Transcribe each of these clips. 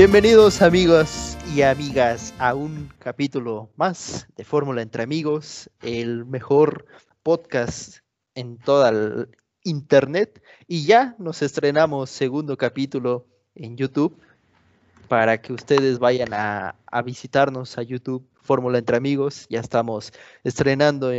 Bienvenidos amigos y amigas a un capítulo más de Fórmula entre amigos, el mejor podcast en toda el internet. Y ya nos estrenamos segundo capítulo en YouTube para que ustedes vayan a, a visitarnos a YouTube Fórmula entre amigos, ya estamos estrenando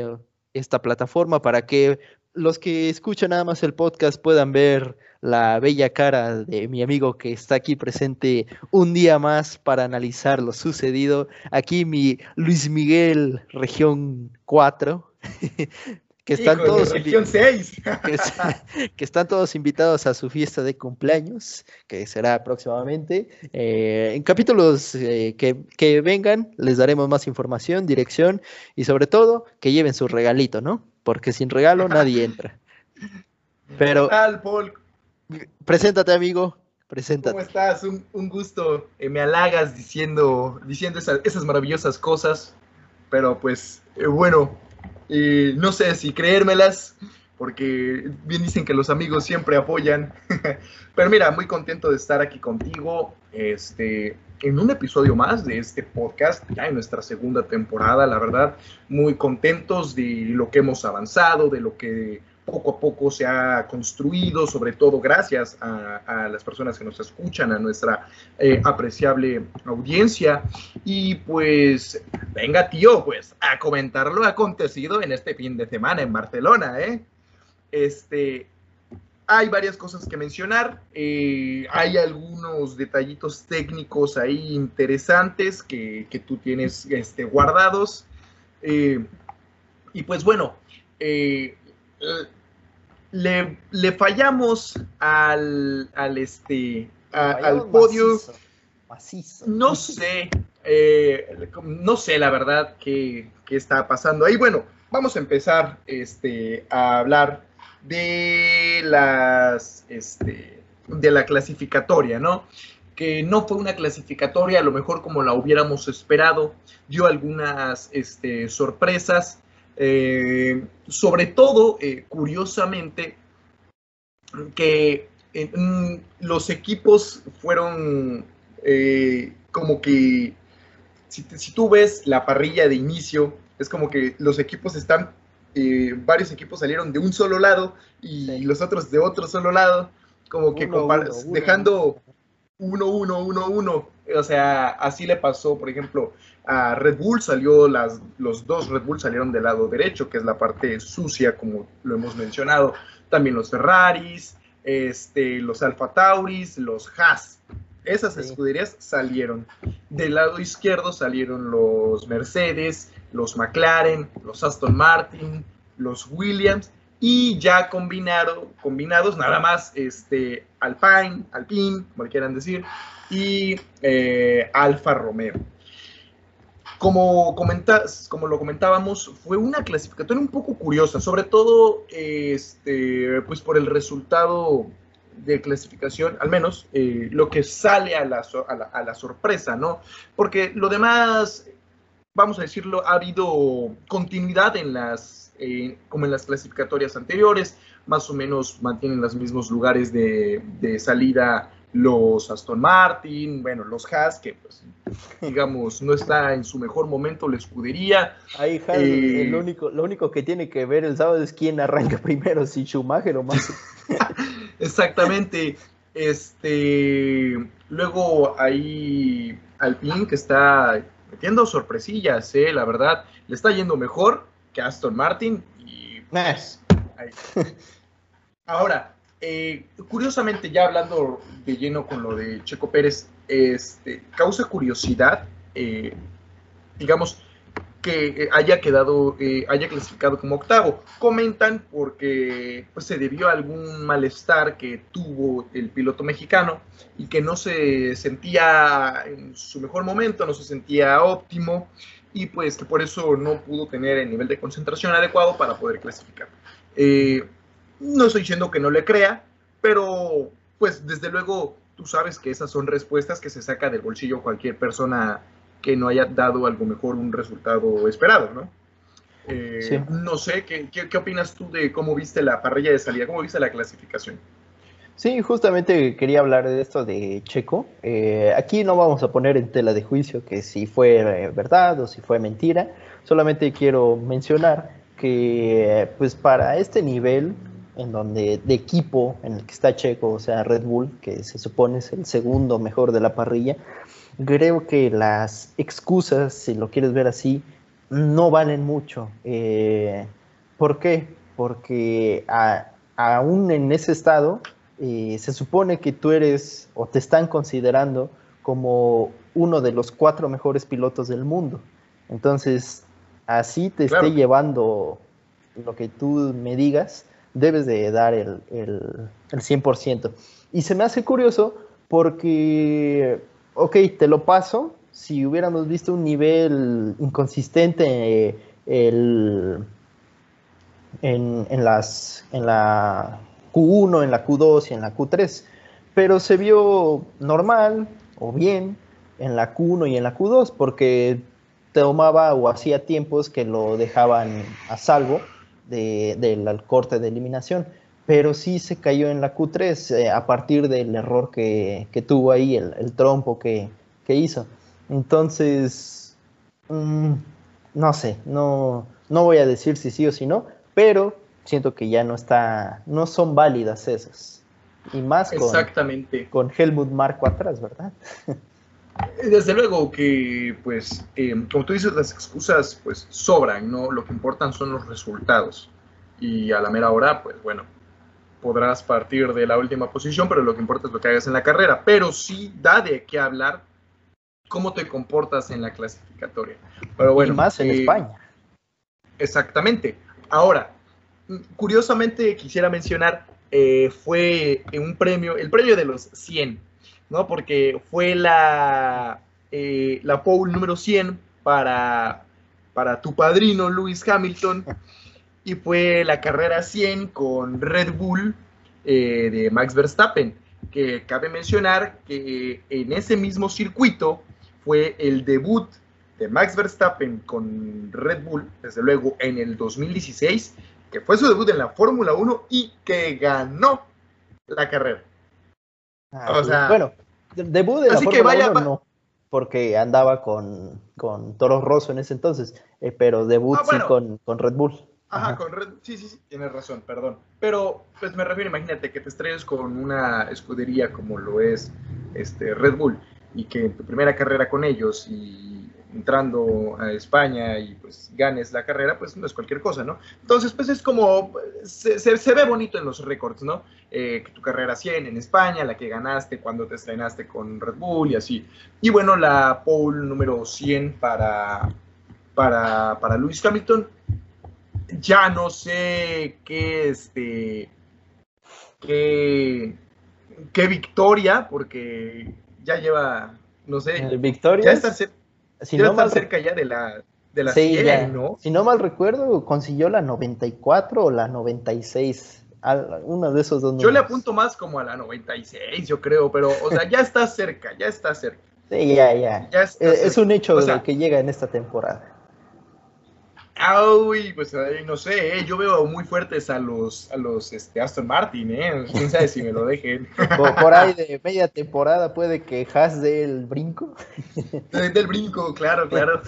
esta plataforma para que los que escuchan nada más el podcast puedan ver la bella cara de mi amigo que está aquí presente un día más para analizar lo sucedido. Aquí mi Luis Miguel, región 4. que están todos región 6. Que, están todos invitados a su fiesta de cumpleaños, que será próximamente. Eh, en capítulos eh, que, que vengan, les daremos más información, dirección y sobre todo que lleven su regalito, ¿no? Porque sin regalo nadie entra. Pero. Paul? Preséntate, amigo. Preséntate. ¿Cómo estás? Un, gusto. Eh, me halagas diciendo, diciendo esas, maravillosas cosas. Pero pues, eh, bueno, eh, no sé si creérmelas, porque bien dicen que los amigos siempre apoyan. pero mira, muy contento de estar aquí contigo. Este, en un episodio más de este podcast, ya en nuestra segunda temporada, la verdad, muy contentos de lo que hemos avanzado, de lo que poco a poco se ha construido, sobre todo gracias a, las personas que nos escuchan, a nuestra eh, apreciable audiencia. Y pues, venga tío, pues a comentar lo acontecido en este fin de semana en Barcelona, ¿eh? Este, hay varias cosas que mencionar, eh, hay algunos detallitos técnicos ahí interesantes que, tú tienes este, guardados. Eh, y pues bueno, le, fallamos al, al, este, al podio. No sé, no sé la verdad qué, qué, está pasando ahí. Bueno, vamos a empezar este, a hablar de las este, de la clasificatoria, ¿no? Que no fue una clasificatoria a lo mejor como la hubiéramos esperado, dio algunas este, sorpresas, eh, sobre todo, eh, curiosamente, que eh, mm, los equipos fueron como que, si, tú ves la parrilla de inicio, es como que los equipos están, varios equipos salieron de un solo lado y los otros de otro solo lado, como que dejando 1-1-1-1. O sea, así le pasó, por ejemplo, a Red Bull salió, las, los dos Red Bull salieron del lado derecho, que es la parte sucia, como lo hemos mencionado. También los Ferraris, este, los Alfa Tauris, los Haas. Esas escuderías salieron. Del lado izquierdo salieron los Mercedes, los McLaren, los Aston Martin, los Williams y ya combinado, combinados nada más este, Alpine, Alpine, como quieran decir, y eh, Alfa Romeo. Como, comentas, como lo comentábamos, fue una clasificatoria un poco curiosa, sobre todo este, pues por el resultado de clasificación, al menos eh, lo que sale a la, a la, sorpresa, ¿no? Porque lo demás vamos a decirlo, ha habido continuidad en las, eh, como en las clasificatorias anteriores, más o menos mantienen los mismos lugares de, salida los Aston Martin, bueno, los Haas, que pues, digamos, no está en su mejor momento la escudería. Ahí Haas, eh, el único, lo único que tiene que ver el sábado es quién arranca primero, si Schumacher o más. Exactamente. Este, luego ahí Alpine, que está metiendo sorpresillas, ¿eh? la verdad. Le está yendo mejor que Aston Martin. Y, Ahora, eh, curiosamente, ya hablando de lleno con lo de Checo Pérez, este, causa curiosidad, eh, digamos, que eh, haya quedado, eh, haya clasificado como octavo. Comentan porque pues, se debió a algún malestar que tuvo el piloto mexicano y que no se sentía en su mejor momento, no se sentía óptimo y pues que por eso no pudo tener el nivel de concentración adecuado para poder clasificar. Eh, no estoy diciendo que no le crea, pero pues desde luego tú sabes que esas son respuestas que se saca del bolsillo cualquier persona que no haya dado algo mejor un resultado esperado, ¿no? Eh, no sé, ¿qué, ¿qué, opinas tú de cómo viste la parrilla de salida? ¿Cómo viste la clasificación? Sí, justamente quería hablar de esto de Checo. Eh, aquí no vamos a poner en tela de juicio que si fue eh, verdad o si fue mentira. Solamente quiero mencionar que pues para este nivel en donde de equipo en el que está Checo, o sea Red Bull, que se supone es el segundo mejor de la parrilla, creo que las excusas, si lo quieres ver así, no valen mucho. Eh, ¿Por qué? Porque aún en ese estado se supone que tú eres o te están considerando como uno de los cuatro mejores pilotos del mundo. Entonces, así te esté llevando lo que tú me digas, debes de dar el, el, el 100%. Y se me hace curioso porque, ok, te lo paso, si hubiéramos visto un nivel inconsistente el, en, en, las, en la Q1, en la Q2 y en la Q3, pero se vio normal o bien en la Q1 y en la Q2 porque tomaba o hacía tiempos que lo dejaban a salvo del corte de eliminación, pero sí se cayó en la Q3 eh, a partir del error que, tuvo ahí, el, trompo que, hizo. Entonces, mm, no sé, no, no voy a decir si sí o si no, pero siento que ya no está, no son válidas esas. Y más con, Exactamente. con Helmut Marco atrás, ¿verdad? Desde luego que, pues, eh, como tú dices, las excusas, pues, sobran, ¿no? Lo que importan son los resultados. Y a la mera hora, pues, bueno, podrás partir de la última posición, pero lo que importa es lo que hagas en la carrera. Pero sí da de qué hablar cómo te comportas en la clasificatoria. Pero bueno, y más en eh, España. Exactamente. Ahora, curiosamente quisiera mencionar, eh, fue un premio, el premio de los 100, ¿no? Porque fue la, eh, la pole número 100 para, para tu padrino Lewis Hamilton y fue la carrera 100 con Red Bull eh, de Max Verstappen, que cabe mencionar que en ese mismo circuito fue el debut de Max Verstappen con Red Bull, desde luego en el 2016, que fue su debut en la Fórmula 1 y que ganó la carrera. Ah, o sea, bueno, debut de la Fórmula 1 no, porque andaba con, con Toro Rosso en ese entonces, eh, pero debut ah, sí con, con, Red Bull. Ajá, con Red sí, sí, sí, tienes razón, perdón. Pero, pues me refiero, imagínate que te estrelles con una escudería como lo es este Red Bull y que en tu primera carrera con ellos y entrando a España y pues ganes la carrera, pues no es cualquier cosa, ¿no? Entonces, pues es como, se, se, ve bonito en los récords, ¿no? Eh, que tu carrera 100 en España, la que ganaste cuando te estrenaste con Red Bull y así. Y bueno, la pole número 100 para, para, para Lewis Hamilton, ya no sé qué, este, qué, qué victoria, porque ya lleva, no sé, victoria. Ya está si no mal cerca ya de la, de la sí, ¿no? Si no mal recuerdo, consiguió la 94 o la 96. Uno de esos dos Yo le apunto más como a la 96, yo creo, pero, o sea, ya está cerca, ya está cerca. Sí, ya, ya. es, un hecho que llega en esta temporada. Uy, pues no sé, ¿eh? yo veo muy fuertes a los, a los este, Aston Martin, ¿eh? quién sabe si me lo dejen. Por, ahí de media temporada puede que Haas del brinco. del brinco, claro, claro.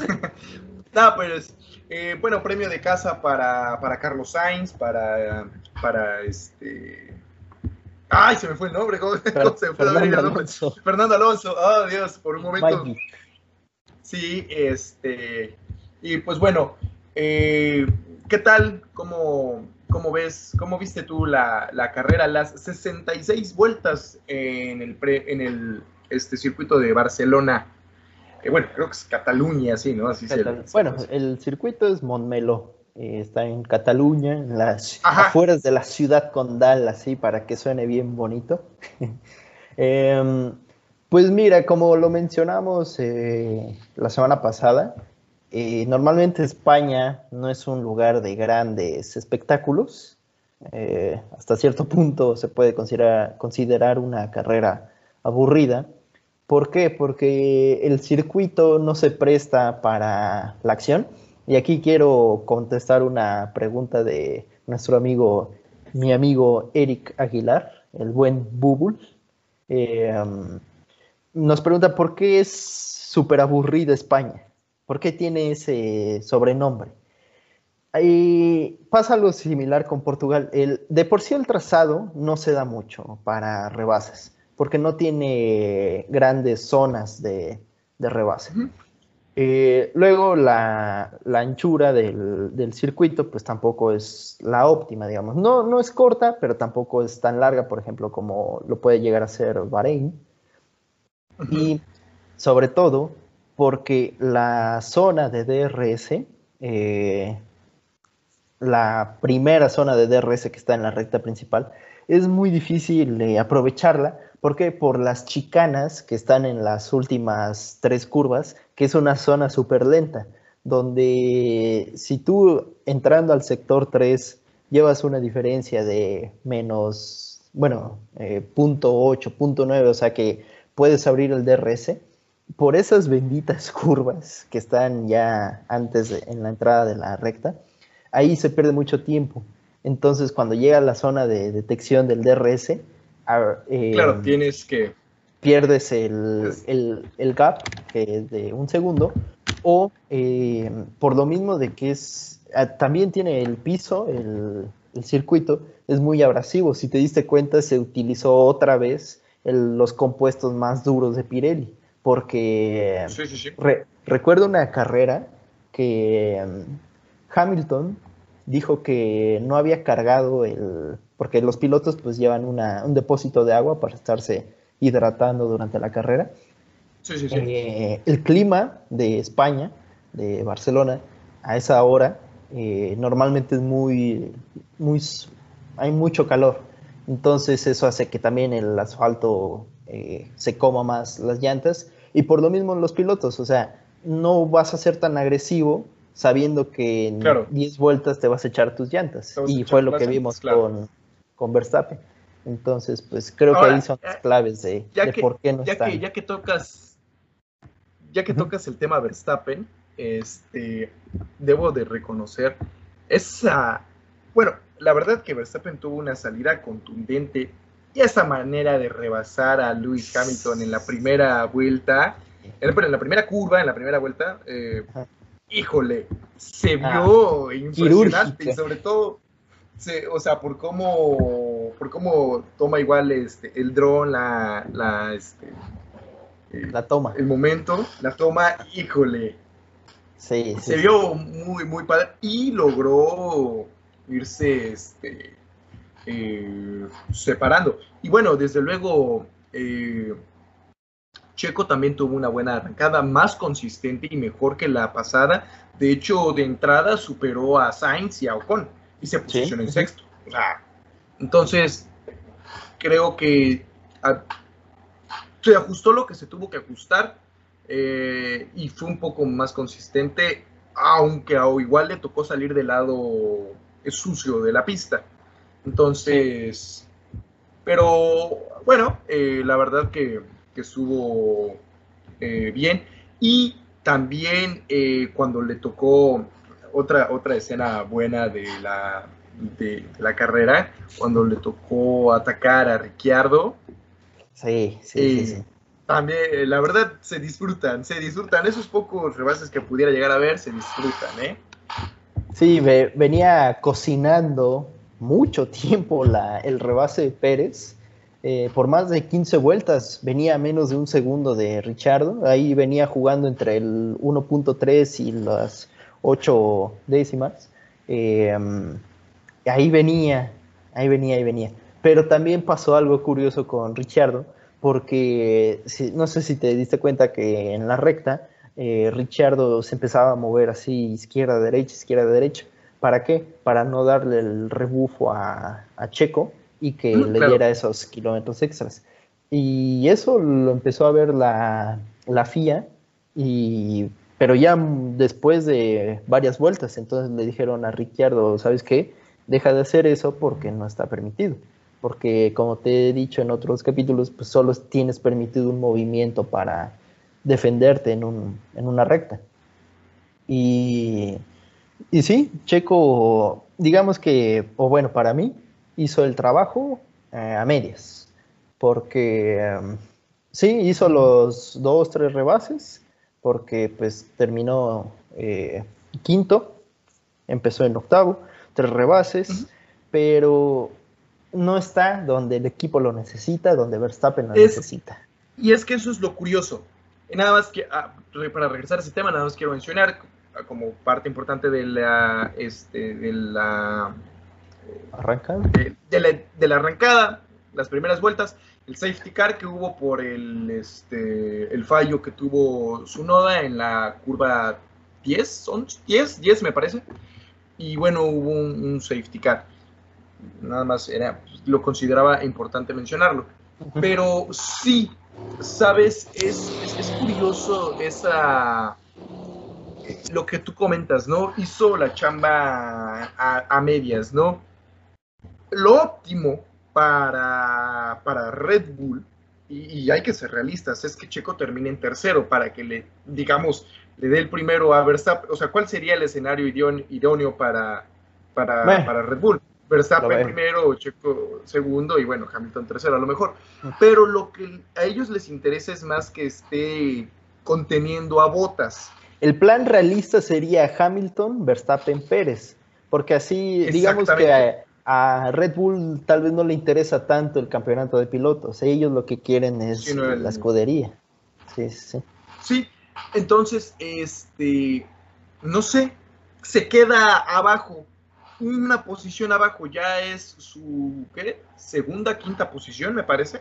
no, pues, eh, bueno, premio de casa para, para Carlos Sainz, para, para este. Ay, se me fue el nombre, ¿cómo, se me fue Fernando Alonso. Fernando Alonso, oh Dios, por un momento. Sí, este. Y pues bueno, eh, ¿Qué tal? ¿Cómo, ¿Cómo, ves? ¿Cómo viste tú la, la, carrera? Las 66 vueltas en el, pre, en el este, circuito de Barcelona. Eh, bueno, creo que es Cataluña, sí, ¿no? Así bueno, el circuito es Montmeló. Eh, está en Cataluña, en las afueras de la ciudad condal, así para que suene bien bonito. Em, pues mira, como lo mencionamos la semana pasada, eh, normalmente España no es un lugar de grandes espectáculos. Eh, hasta cierto punto se puede considerar, una carrera aburrida. ¿Por qué? Porque el circuito no se presta para la acción. Y aquí quiero contestar una pregunta de nuestro amigo, mi amigo Eric Aguilar, el buen Bubul, eh, um, nos pregunta por qué es súper aburrida España, por qué tiene ese sobrenombre. Ahí pasa algo similar con Portugal. El, de por sí el trazado no se da mucho para rebases, porque no tiene grandes zonas de, de rebase. Eh, luego la, anchura del, circuito pues tampoco es la óptima, digamos. No, no es corta, pero tampoco es tan larga, por ejemplo, como lo puede llegar a ser Bahrein. Y sobre todo porque la zona de DRS eh, la primera zona de DRS que está en la recta principal, es muy difícil eh, aprovecharla. porque Por las chicanas que están en las últimas tres curvas, que es una zona súper lenta, donde si tú entrando al sector 3 llevas una diferencia de menos, bueno, eh, punto 8, punto 9, o sea que puedes abrir el DRS, por esas benditas curvas que están ya antes en la entrada de la recta, ahí se pierde mucho tiempo. Entonces, cuando llega a la zona de detección del DRS, eh, claro, tienes que... Pierdes el, gap, que es de un segundo, o eh, por lo mismo de que es, ah, también tiene el piso, el, circuito, es muy abrasivo. Si te diste cuenta, se utilizó otra vez los compuestos más duros de Pirelli, porque recuerdo una carrera que Hamilton dijo que no había cargado el, porque los pilotos pues llevan un depósito de agua para estarse hidratando durante la carrera. Sí, sí, sí. Eh, el clima de España, de Barcelona, a esa hora eh, normalmente es muy, muy, hay mucho calor. Entonces eso hace que también el asfalto eh, se coma más las llantas y por lo mismo los pilotos, o sea, no vas a ser tan agresivo sabiendo que en 10 vueltas te vas a echar tus llantas. Y fue lo que vimos con, con Verstappen. Entonces, pues creo que ahí son las claves de, por qué no ya están. Que, ya que tocas, ya que tocas el tema Verstappen, este, debo de reconocer esa, bueno, la verdad que Verstappen tuvo una salida contundente y esa manera de rebasar a Lewis Hamilton en la primera vuelta, en la primera curva, en la primera vuelta, eh, híjole, se ah, vio impresionante y sobre todo, o sea, por cómo, por cómo toma igual este, el dron, la, la, este, eh, la toma. El momento, la toma, híjole. Sí, se vio muy, muy padre y logró irse este, eh, separando. Y bueno, desde luego, eh, Checo también tuvo una buena arrancada, más consistente y mejor que la pasada. De hecho, de entrada superó a Sainz y a Ocon y se posicionó en sexto. entonces, creo que se ajustó lo que se tuvo que ajustar eh, y fue un poco más consistente, aunque a, igual le tocó salir del lado sucio de la pista. Entonces, pero bueno, eh, la verdad que que estuvo eh, bien. Y también eh, cuando le tocó otra, otra escena buena de la, de, la carrera, cuando le tocó atacar a Ricciardo. Sí, sí, sí, eh, También, la verdad, se disfrutan, se disfrutan. Esos pocos rebases que pudiera llegar a ver, se disfrutan, ¿eh? Sí, venía cocinando mucho tiempo el rebase de Pérez eh, por más de 15 vueltas, venía a menos de un segundo de Richardo, ahí venía jugando entre el 1.3 y las 8 décimas. Eh, ahí venía, ahí venía, ahí venía. Pero también pasó algo curioso con Richardo, porque no sé si te diste cuenta que en la recta eh, Richardo se empezaba a mover así izquierda, derecha, izquierda, derecha. ¿Para qué? Para no darle el rebufo a Checo y que mm, le diera esos kilómetros extras. Y eso lo empezó a ver la, la FIA, y, pero ya después de varias vueltas, entonces le dijeron a Ricciardo, ¿sabes qué? Deja de hacer eso porque no está permitido. Porque como te he dicho en otros capítulos, pues solo tienes permitido un movimiento para defenderte en, un, en una recta. Y, y sí, Checo, digamos que, o bueno, para mí, hizo el trabajo eh, a medias, porque em, sí, hizo los dos, tres rebases, porque pues terminó eh, quinto, empezó en octavo, tres rebases, pero no está donde el equipo lo necesita, donde Verstappen lo necesita. Y es que eso es lo curioso. nada más que, ah, para regresar a ese tema, nada más quiero mencionar como parte importante de la, este, de la arrancada, de, la, arrancada, las primeras vueltas, el safety car que hubo por el, este, el fallo que tuvo su noda en la curva 10, son 10, 10 me parece, y bueno, hubo un, safety car. Nada más era, lo consideraba importante mencionarlo. Pero sí, sabes, es, es, curioso esa lo que tú comentas, ¿no? Hizo la chamba a, medias, ¿no? Lo óptimo para, para Red Bull, y, hay que ser realistas, es que Checo termine en tercero para que le, digamos, le dé el primero a Verstappen. O sea, ¿cuál sería el escenario idóneo para, para, para Red Bull? Verstappen primero, Checo segundo y bueno, Hamilton tercero a lo mejor. Pero lo que a ellos les interesa es más que esté conteniendo a botas. El plan realista sería Hamilton, Verstappen, Pérez, porque así digamos que a, Red Bull tal vez no le interesa tanto el campeonato de pilotos, ellos lo que quieren es la escudería. Sí, sí. Sí, entonces, este, no sé, se queda abajo una posición abajo, ya es su ¿qué? segunda, quinta posición, me parece,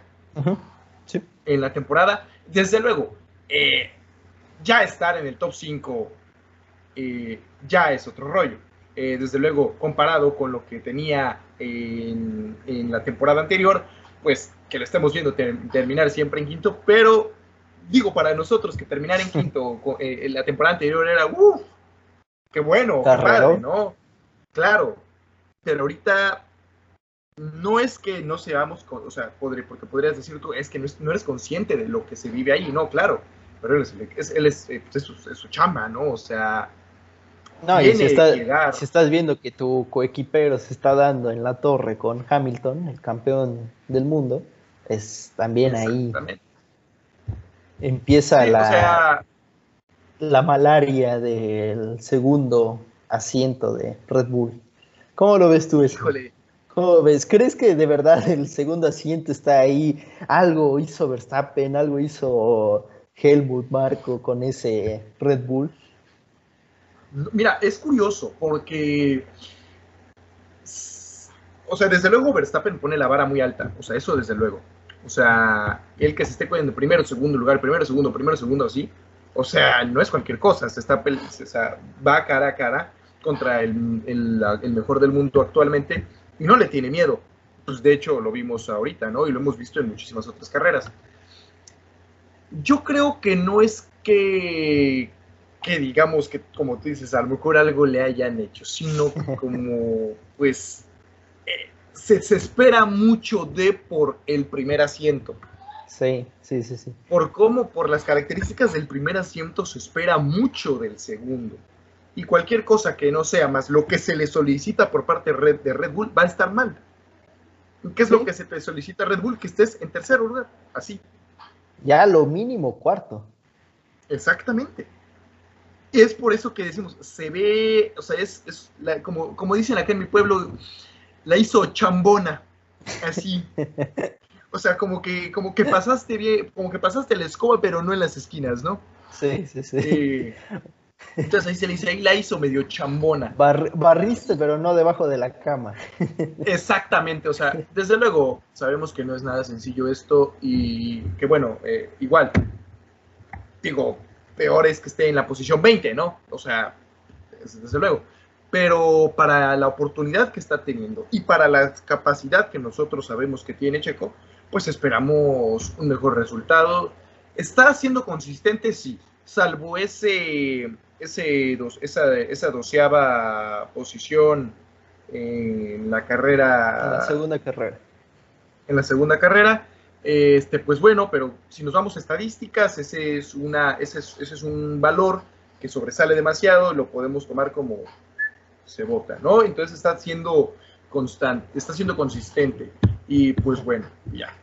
sí. en la temporada. Desde luego, eh, ya estar en el top 5 eh, ya es otro rollo. Eh, desde luego, comparado con lo que tenía en, la temporada anterior, pues que lo estemos viendo terminar siempre en quinto, pero digo, para nosotros que terminar en quinto en la temporada anterior era, uff, qué bueno, qué ¿no? Claro, pero ahorita no es que no seamos, o sea, podré, porque podrías decir tú, es que no, eres consciente de lo que se vive ahí, no, claro, pero él es, él es, eh, pues su, chamba, ¿no? O sea... No, y si, estás viendo que tu coequipero se está dando en la torre con Hamilton, el campeón del mundo, es también ahí empieza la, la malaria del segundo asiento de Red Bull. ¿Cómo lo ves tú eso? Híjole. ¿Cómo ves? ¿Crees que de verdad el segundo asiento está ahí? Algo hizo Verstappen, algo hizo Helmut Marco con ese Red Bull. Mira, es curioso porque, o sea, desde luego Verstappen pone la vara muy alta, o sea, eso desde luego. O sea, el que se esté poniendo primero, segundo lugar, primero, segundo, primero, segundo, así, o sea, no es cualquier cosa, se está, o sea, va cara a cara contra el, mejor del mundo actualmente y no le tiene miedo. Pues de hecho lo vimos ahorita, ¿no? Y lo hemos visto en muchísimas otras carreras. Yo creo que no es que, que digamos que, como tú dices, a lo mejor algo le hayan hecho, sino como, pues, eh, se, se espera mucho de por el primer asiento. Sí, sí, sí, sí. Por cómo, por las características del primer asiento, se espera mucho del segundo y cualquier cosa que no sea más lo que se le solicita por parte de Red Bull va a estar mal. ¿Qué es lo que se te solicita a Red Bull? Que estés en tercer lugar, así. Ya lo mínimo cuarto. Exactamente. Y es por eso que decimos, se ve, o sea, es, como, como dicen acá en mi pueblo, la hizo chambona, así. o sea, como que, como que pasaste bien, como que pasaste la escoba, pero no en las esquinas, ¿no? Sí, sí, sí. Eh, entonces ahí se le dice, ahí la hizo medio chambona. barriste, pero no debajo de la cama. Exactamente, o sea, desde luego sabemos que no es nada sencillo esto y que bueno, eh, igual, digo, peor es que esté en la posición 20, ¿no? O sea, desde luego. Pero para la oportunidad que está teniendo y para la capacidad que nosotros sabemos que tiene Checo, pues esperamos un mejor resultado. ¿Está siendo consistente? Sí, salvo ese ese esa, esa doceava posición en la carrera. En la segunda carrera. En la segunda carrera. Este, pues bueno, pero si nos vamos a estadísticas, ese es, una, ese es, un valor que sobresale demasiado, lo podemos tomar como se vota, ¿no? Entonces está siendo constante, está siendo consistente. Y pues bueno, ya.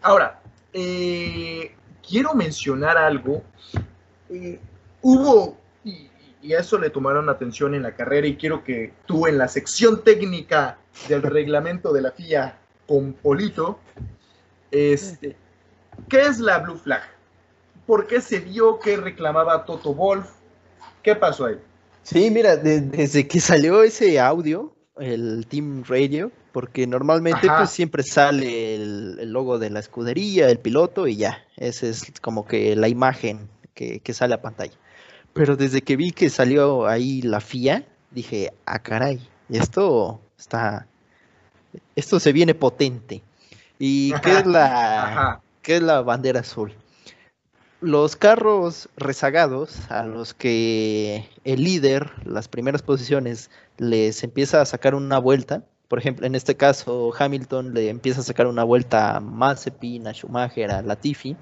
Ahora, eh, quiero mencionar algo. Eh, hubo, y, y, a eso le tomaron atención en la carrera, y quiero que tú en la sección técnica del reglamento de la FIA con Polito, este, ¿qué es la Blue Flag? ¿Por qué se vio que reclamaba Toto Wolf? ¿Qué pasó ahí? Sí, mira, de, desde que salió ese audio, el Team Radio, porque normalmente pues siempre sale el, el, logo de la escudería, el piloto y ya, esa es como que la imagen que, que, sale a pantalla. Pero desde que vi que salió ahí la FIA, dije, ah caray, esto está, esto se viene potente. ¿Y qué es la, qué es la bandera azul? los carros rezagados a los que el líder, las primeras posiciones, les empieza a sacar una vuelta, por ejemplo, en este caso Hamilton le empieza a sacar una vuelta a Mazepin, a Schumacher, a Latifi,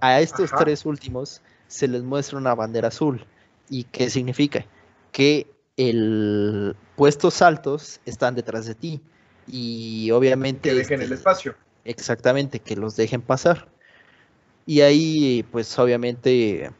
a estos Ajá. tres últimos se les muestra una bandera azul. ¿Y qué significa? Que el puestos altos están detrás de ti y obviamente... Que dejen este, el espacio. Exactamente, que los dejen pasar. Y ahí, pues obviamente,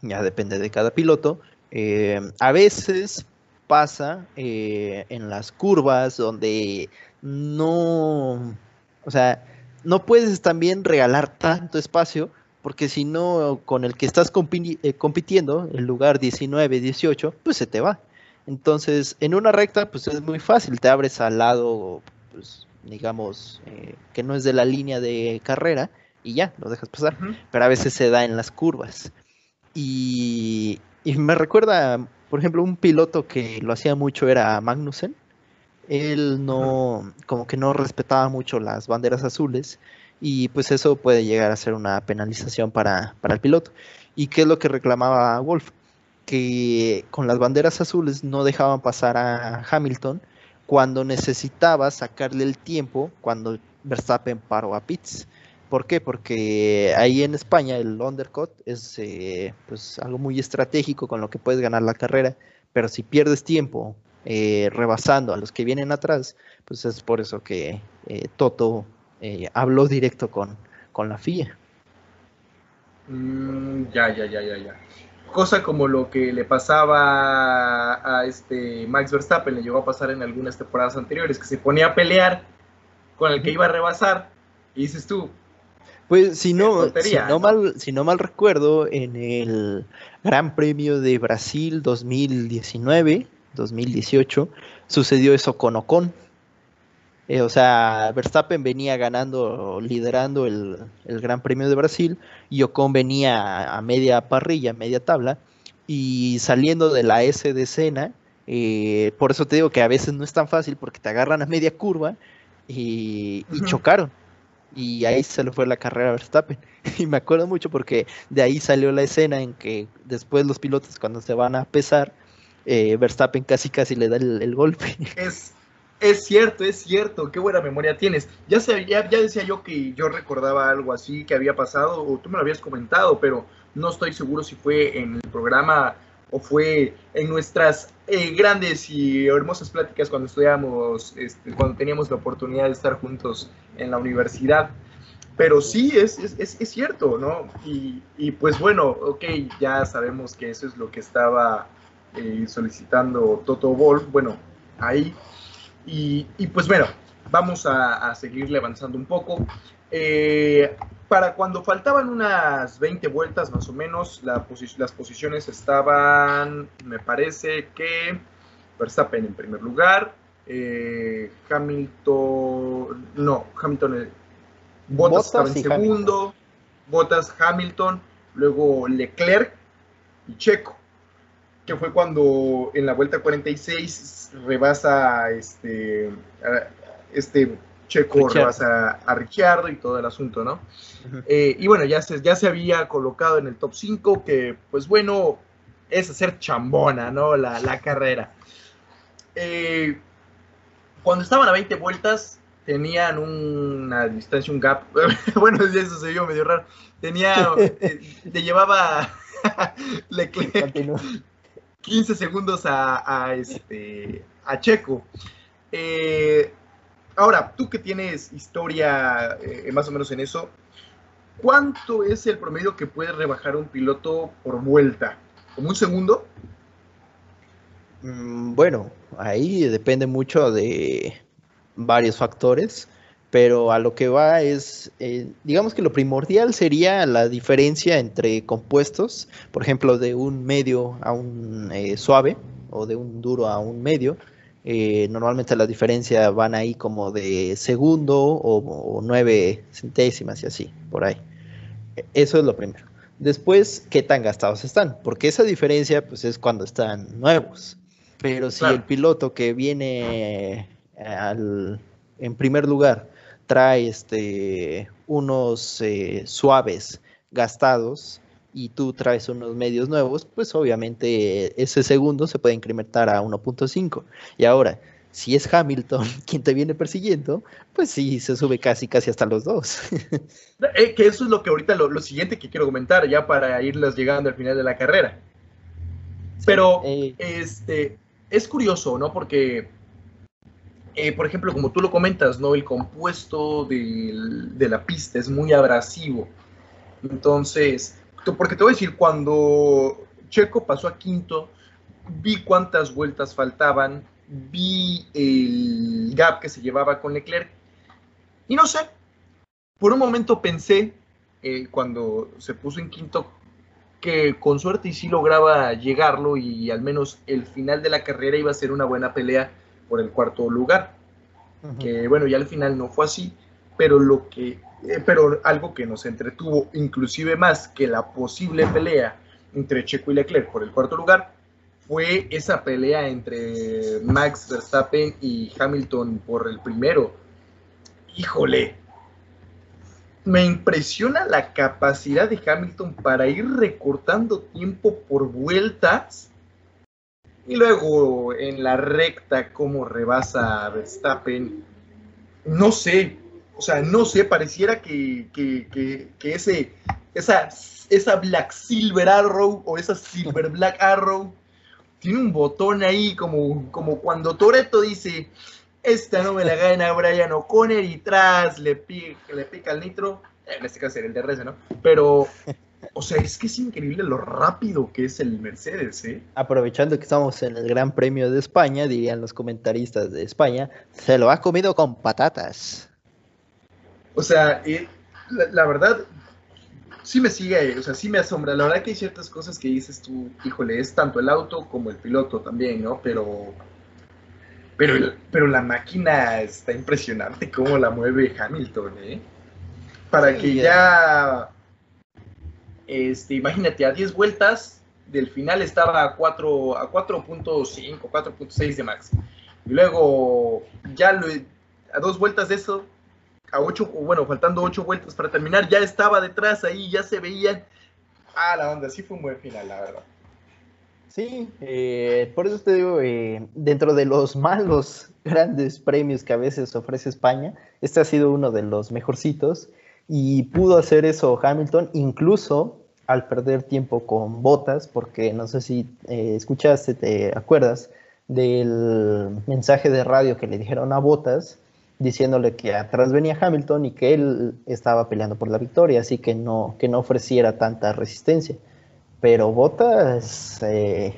ya depende de cada piloto. Eh, a veces pasa eh, en las curvas donde no, o sea, no puedes también regalar tanto espacio porque si no, con el que estás compi eh, compitiendo, el lugar 19, 18, pues se te va. Entonces, en una recta, pues es muy fácil, te abres al lado, pues, digamos, eh, que no es de la línea de carrera y ya, lo dejas pasar. Uh -huh. Pero a veces se da en las curvas. Y, y, me recuerda, por ejemplo, un piloto que lo hacía mucho era Magnussen. Él no, como que no respetaba mucho las banderas azules y pues eso puede llegar a ser una penalización para, para el piloto. ¿Y qué es lo que reclamaba Wolf? Que con las banderas azules no dejaban pasar a Hamilton cuando necesitaba sacarle el tiempo cuando Verstappen paró a pits. ¿Por qué? Porque ahí en España el undercut es eh, pues algo muy estratégico con lo que puedes ganar la carrera, pero si pierdes tiempo eh, rebasando a los que vienen atrás, pues es por eso que eh, Toto eh, habló directo con, con la FIA. Mm, ya, ya, ya, ya, ya. Cosa como lo que le pasaba a este Max Verstappen, le llegó a pasar en algunas temporadas anteriores, que se ponía a pelear con el que iba a rebasar, y dices tú, pues si no, si no, ¿no? Mal, si no mal recuerdo, en el Gran Premio de Brasil 2019, 2018, sucedió eso con Ocon. Eh, o sea, Verstappen venía ganando, liderando el, el, Gran Premio de Brasil y Ocon venía a media parrilla, media tabla, y saliendo de la S de escena, eh, por eso te digo que a veces no es tan fácil porque te agarran a media curva y, y uh -huh. chocaron y ahí se le fue la carrera a Verstappen. Y me acuerdo mucho porque de ahí salió la escena en que después los pilotos cuando se van a pesar, eh, Verstappen casi casi le da el, el, golpe. Es, es cierto, es cierto, qué buena memoria tienes. Ya, se, ya, decía yo que yo recordaba algo así que había pasado, o tú me lo habías comentado, pero no estoy seguro si fue en el programa o fue en nuestras eh, grandes y hermosas pláticas cuando estudiábamos, este, cuando teníamos la oportunidad de estar juntos en la universidad. Pero sí, es, cierto, ¿no? Y, y, pues bueno, ok, ya sabemos que eso es lo que estaba eh, solicitando Toto Wolf, bueno, ahí. Y, y pues bueno, vamos a, a, seguirle avanzando un poco. Eh, para cuando faltaban unas 20 vueltas más o menos, la posi las posiciones estaban, me parece que Verstappen en primer lugar, eh, Hamilton, no, Hamilton, eh, Bottas, estaba en segundo, Hamilton. Bottas, Hamilton, luego Leclerc y Checo, que fue cuando en la vuelta 46 rebasa este, este Checo rebasa a Ricciardo y todo el asunto, ¿no? Uh -huh. eh, y bueno, ya se, ya se había colocado en el top 5, que pues bueno, es hacer chambona, ¿no? La, la carrera. Eh, cuando estaban a 20 vueltas, tenían una distancia, un gap, bueno, eso se vio medio raro, tenía, eh, le llevaba Leclerc 15 segundos a, este, a Checo. Eh, ahora, tú que tienes historia eh, más o menos en eso, ¿cuánto es el promedio que puede rebajar un piloto por vuelta? ¿Como un segundo? Mm, bueno, ahí depende mucho de varios factores, pero a lo que va es, eh, digamos que lo primordial sería la diferencia entre compuestos, por ejemplo, de un medio a un eh, suave o de un duro a un medio. Eh, normalmente la diferencia van ahí como de segundo o, o nueve centésimas y así, por ahí. Eso es lo primero. Después, ¿qué tan gastados están? Porque esa diferencia pues es cuando están nuevos. Pero si Claro. el piloto que viene al, en primer lugar trae este, unos eh, suaves gastados y tú traes unos medios nuevos, pues obviamente ese segundo se puede incrementar a 1.5. Y ahora, si es Hamilton quien te viene persiguiendo, pues sí, se sube casi, casi hasta los dos. Eh, que eso es lo que ahorita, lo, lo siguiente que quiero comentar, ya para irlas llegando al final de la carrera. Pero, Eh, este, es curioso, ¿no? Porque, eh, por ejemplo, como tú lo comentas, ¿no? El compuesto de la pista es muy abrasivo. Entonces, porque te voy a decir, cuando Checo pasó a quinto, vi cuántas vueltas faltaban, vi el gap que se llevaba con Leclerc, y no sé, por un momento pensé, eh, cuando se puso en quinto, que con suerte y sí lograba llegarlo y al menos el final de la carrera iba a ser una buena pelea por el cuarto lugar. Que bueno, ya al final no fue así, pero lo que, eh, pero algo que nos entretuvo inclusive más que la posible pelea entre Checo y Leclerc por el cuarto lugar fue esa pelea entre Max Verstappen y Hamilton por el primero. Híjole, me impresiona la capacidad de Hamilton para ir recortando tiempo por vueltas. Y luego en la recta, cómo rebasa Verstappen. No sé, o sea, no sé, pareciera que, que, que, que ese, esa, esa Black Silver Arrow o esa Silver Black Arrow tiene un botón ahí como, como cuando Toreto dice, esta no me la gana Brian O'Connor y tras le pica, le pica el nitro, en este caso era el DRS, ¿no? Pero, o sea, es que es increíble lo rápido que es el Mercedes, ¿eh? Aprovechando que estamos en el Gran Premio de España, dirían los comentaristas de España, se lo ha comido con patatas. O sea, eh, la, la verdad, sí me sigue, o sea, sí me asombra. La verdad que hay ciertas cosas que dices tú, híjole, es tanto el auto como el piloto también, ¿no? Pero, pero, pero la máquina está impresionante cómo la mueve Hamilton, ¿eh? Para Sí, que ya. Este, imagínate, a 10 vueltas del final estaba a 4, a 4.5, 4.6 de Max. Y luego, ya lo, a dos vueltas de eso, a ocho, o bueno, faltando ocho vueltas para terminar, ya estaba detrás ahí, ya se veían. Ah, la onda, sí fue un buen final, la verdad. Sí, eh, por eso te digo, eh, dentro de los malos grandes premios que a veces ofrece España, este ha sido uno de los mejorcitos y pudo hacer eso Hamilton, incluso al perder tiempo con botas, porque no sé si eh, escuchaste, te acuerdas del mensaje de radio que le dijeron a Botas diciéndole que atrás venía Hamilton y que él estaba peleando por la victoria, así que no, que no ofreciera tanta resistencia. Pero Botas eh,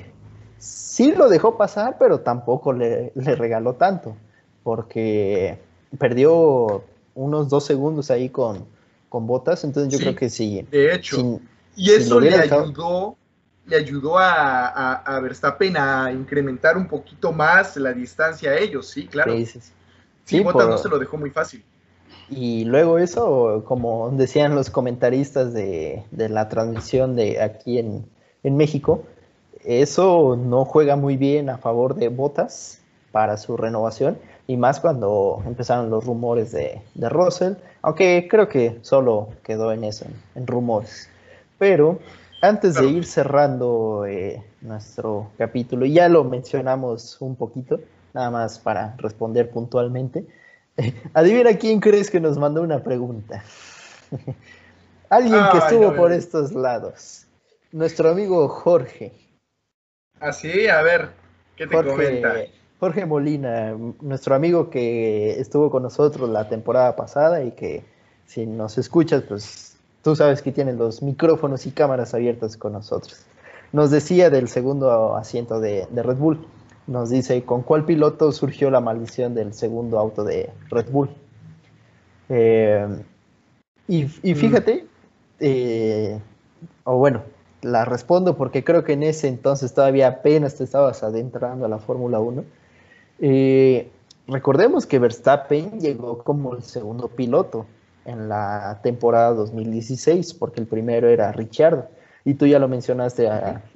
sí lo dejó pasar, pero tampoco le, le regaló tanto, porque perdió unos dos segundos ahí con, con Botas, entonces yo Sí, creo que sí. De hecho, sin- y eso le ayudó, le ayudó a, a, a Verstappen a incrementar un poquito más la distancia a ellos, sí, claro. sí, sí, sí. Por- no se lo dejó muy fácil. Y luego eso, como decían los comentaristas de, de la transmisión de aquí en, en México, eso no juega muy bien a favor de Botas para su renovación, y más cuando empezaron los rumores de, de Russell, aunque creo que solo quedó en eso, en, en rumores. Pero antes de ir cerrando eh, nuestro capítulo, y ya lo mencionamos un poquito, nada más para responder puntualmente. Adivina quién crees que nos mandó una pregunta. Alguien que estuvo por estos lados. Nuestro amigo Jorge. Así, a ver, ¿qué te Jorge comenta? Jorge Molina, nuestro amigo que estuvo con nosotros la temporada pasada y que si nos escuchas, pues tú sabes que tiene los micrófonos y cámaras abiertas con nosotros. Nos decía del segundo asiento de, Red Bull. Nos dice, ¿con cuál piloto surgió la maldición del segundo auto de Red Bull? Eh, y, mm. fíjate, eh, o bueno, la respondo porque creo que en ese entonces todavía apenas te estabas adentrando a la Fórmula 1. Eh, recordemos que Verstappen llegó como el segundo piloto en la temporada 2016, porque el primero era Richard. Y tú ya lo mencionaste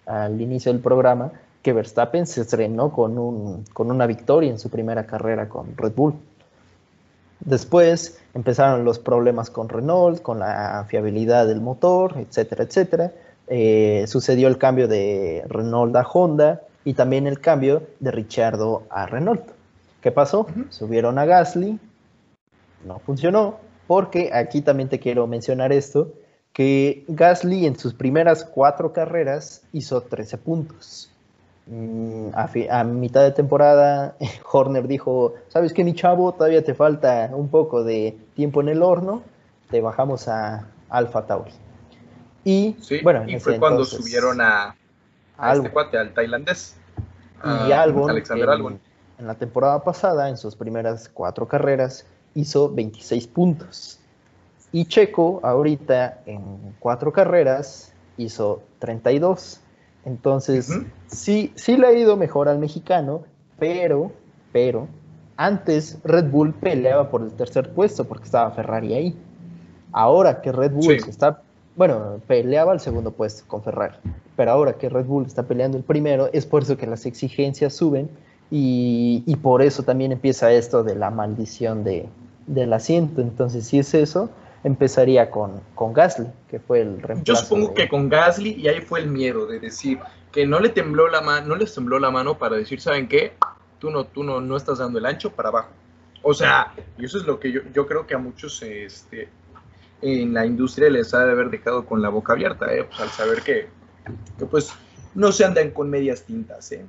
al inicio del programa, que Verstappen se estrenó con, un, con una victoria en su primera carrera con Red Bull. Después empezaron los problemas con Renault, con la fiabilidad del motor, etcétera, etcétera. Eh, sucedió el cambio de Renault a Honda y también el cambio de Richardo a Renault. ¿Qué pasó? Subieron a Gasly, no funcionó, porque aquí también te quiero mencionar esto, que Gasly en sus primeras cuatro carreras hizo 13 puntos. Mm, a, mitad de temporada, Horner dijo, ¿sabes qué, mi chavo? Todavía te falta un poco de tiempo en el horno, te bajamos a Alfa Tauri. Y, bueno, y fue cuando subieron a, a este cuate, al tailandés. Y Alexander en, En la temporada pasada, en sus primeras cuatro carreras, hizo 26 puntos. Y Checo, ahorita en cuatro carreras, hizo 32. Entonces, sí, sí le ha ido mejor al mexicano, pero, pero, antes Red Bull peleaba por el tercer puesto porque estaba Ferrari ahí. Ahora que Red Bull está, bueno, peleaba el segundo puesto con Ferrari, pero ahora que Red Bull está peleando el primero, es por eso que las exigencias suben y, y por eso también empieza esto de la maldición de, del asiento. Entonces, si es eso, empezaría con, con Gasly, que fue el reemplazo. Yo supongo que con Gasly, y ahí fue el miedo de decir que no le tembló la mano, no les tembló la mano para decir, ¿saben qué? Tú no, tú no, no estás dando el ancho para abajo. O sea, y eso es lo que yo, yo creo que a muchos este, en la industria les ha de haber dejado con la boca abierta, ¿eh? pues, al saber que, que, pues no se andan con medias tintas. ¿eh?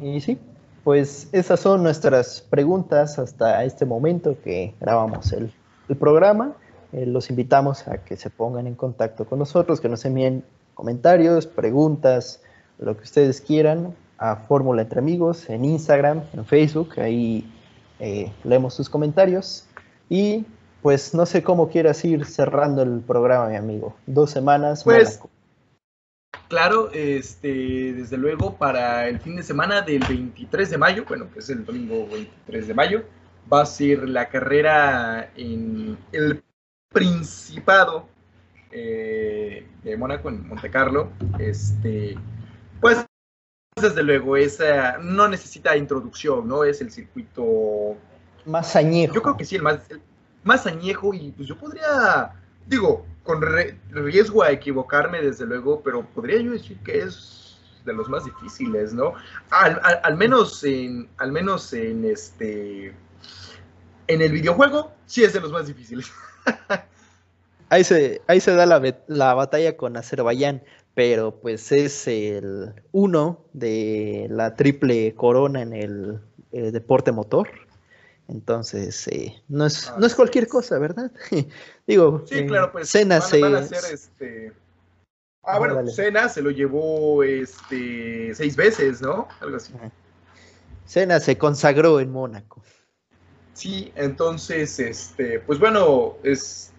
Y sí, pues esas son nuestras preguntas hasta este momento que grabamos el, programa. Eh, los invitamos a que se pongan en contacto con nosotros, que nos envíen comentarios, preguntas, lo que ustedes quieran a Fórmula Entre Amigos en Instagram, en Facebook, ahí eh, leemos sus comentarios. Y pues no sé cómo quieras ir cerrando el programa, mi amigo. Dos semanas. Pues, claro, este, desde luego para el fin de semana del 23 de mayo, bueno, que es el domingo 23 de mayo, va a ser la carrera en el Principado eh, de Mónaco, en Monte Carlo. Este, pues desde luego, esa no necesita introducción, ¿no? Es el circuito más añejo. Yo creo que sí, el más, más añejo y pues yo podría, digo, con riesgo a equivocarme, desde luego, pero podría yo decir que es de los más difíciles, ¿no? Al, menos en, al menos en este, en el videojuego, sí es de los más difíciles. ahí se, ahí se da la, la batalla con Azerbaiyán, pero pues es el uno de la triple corona en el eh, deporte motor. Entonces, eh, no, es, no es cualquier cosa, ¿verdad? Digo, sí, claro, pues Cena se... este... Ah, bueno, Cena se lo llevó este, seis veces, ¿no? Algo así. Cena se consagró en Mónaco. Sí, entonces, este, pues bueno, es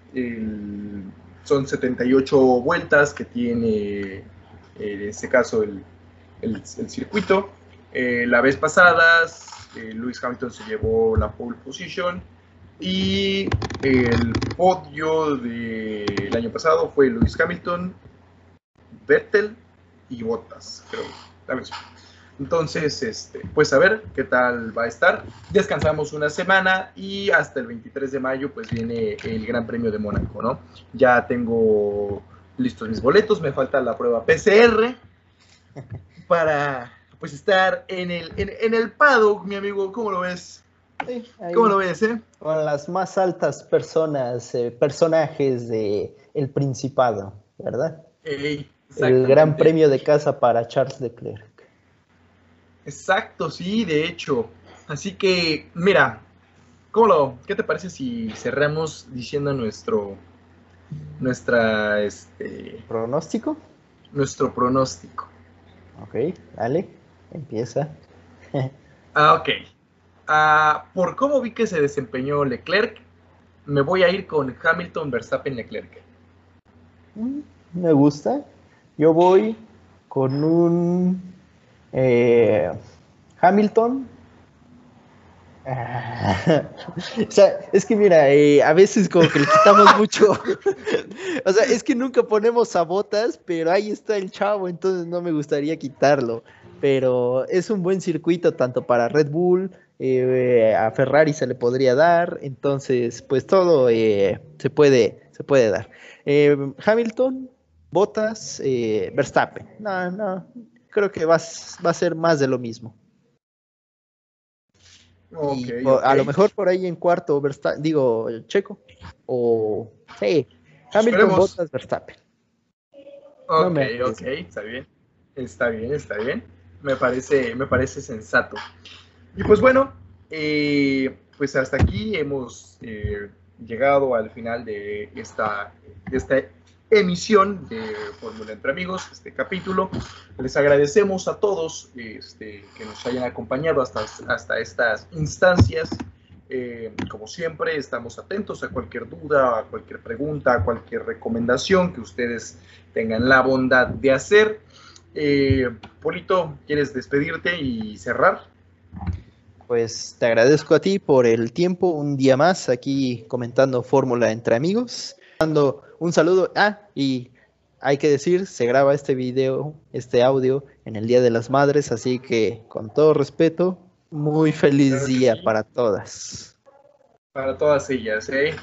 son 78 vueltas que tiene en este caso el, el, circuito. Eh, la vez pasada eh, Lewis Hamilton se llevó la pole position y el podio del año pasado fue Lewis Hamilton, Vettel y Bottas, creo. Entonces, este, pues a ver qué tal va a estar. Descansamos una semana y hasta el 23 de mayo pues viene el Gran Premio de Mónaco, ¿no? Ya tengo listos mis boletos, me falta la prueba PCR para pues estar en el, en, el paddock, mi amigo, ¿cómo lo ves? ¿Cómo lo ves, eh? Con las más altas personas, eh, personajes de el Principado, ¿verdad? el gran premio de casa para Charles Leclerc. Exacto, sí, de hecho. Así que, mira, ¿cómo lo, ¿qué te parece si cerramos diciendo nuestro, nuestra, este, ¿Pronóstico? nuestro pronóstico? Ok, dale, empieza. Ah, ok. Ah, por cómo vi que se desempeñó Leclerc, me voy a ir con Hamilton, Verstappen, Leclerc. Mm, Me gusta. Yo voy con un eh, Hamilton. Ah, o sea, es que mira, eh, a veces como que le quitamos mucho. o sea, es que nunca ponemos a botas, pero ahí está el chavo, entonces no me gustaría quitarlo. Pero es un buen circuito tanto para Red Bull, eh, a Ferrari se le podría dar, entonces pues todo eh, se puede, se puede dar. Eh, Hamilton, Bottas, Verstappen. No, no, creo que va, va a ser más de lo mismo. Y A lo mejor por ahí en cuarto, digo, Checo. O, sí, Hamilton, Esperemos. Bottas, Verstappen. Ok, No ok, está bien. Está bien, está bien. Me parece, me parece sensato. Y pues bueno, eh, pues hasta aquí hemos eh, llegado al final de esta, de esta emisión de Fórmula Entre Amigos, este capítulo. Les agradecemos a todos este, que nos hayan acompañado hasta, hasta estas instancias. Eh, como siempre, estamos atentos a cualquier duda, a cualquier pregunta, a cualquier recomendación que ustedes tengan la bondad de hacer. Eh, Polito, ¿quieres despedirte y cerrar? Pues te agradezco a ti por el tiempo, un día más aquí comentando Fórmula entre amigos. Dando un saludo. Ah, y hay que decir, se graba este video, este audio en el Día de las Madres, así que con todo respeto, muy feliz Claro día sí. para todas. Para todas ellas, ¿eh?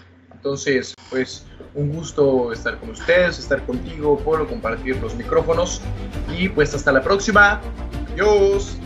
Entonces, pues un gusto estar con ustedes, estar contigo, Polo, compartir los micrófonos y pues hasta la próxima. Adiós.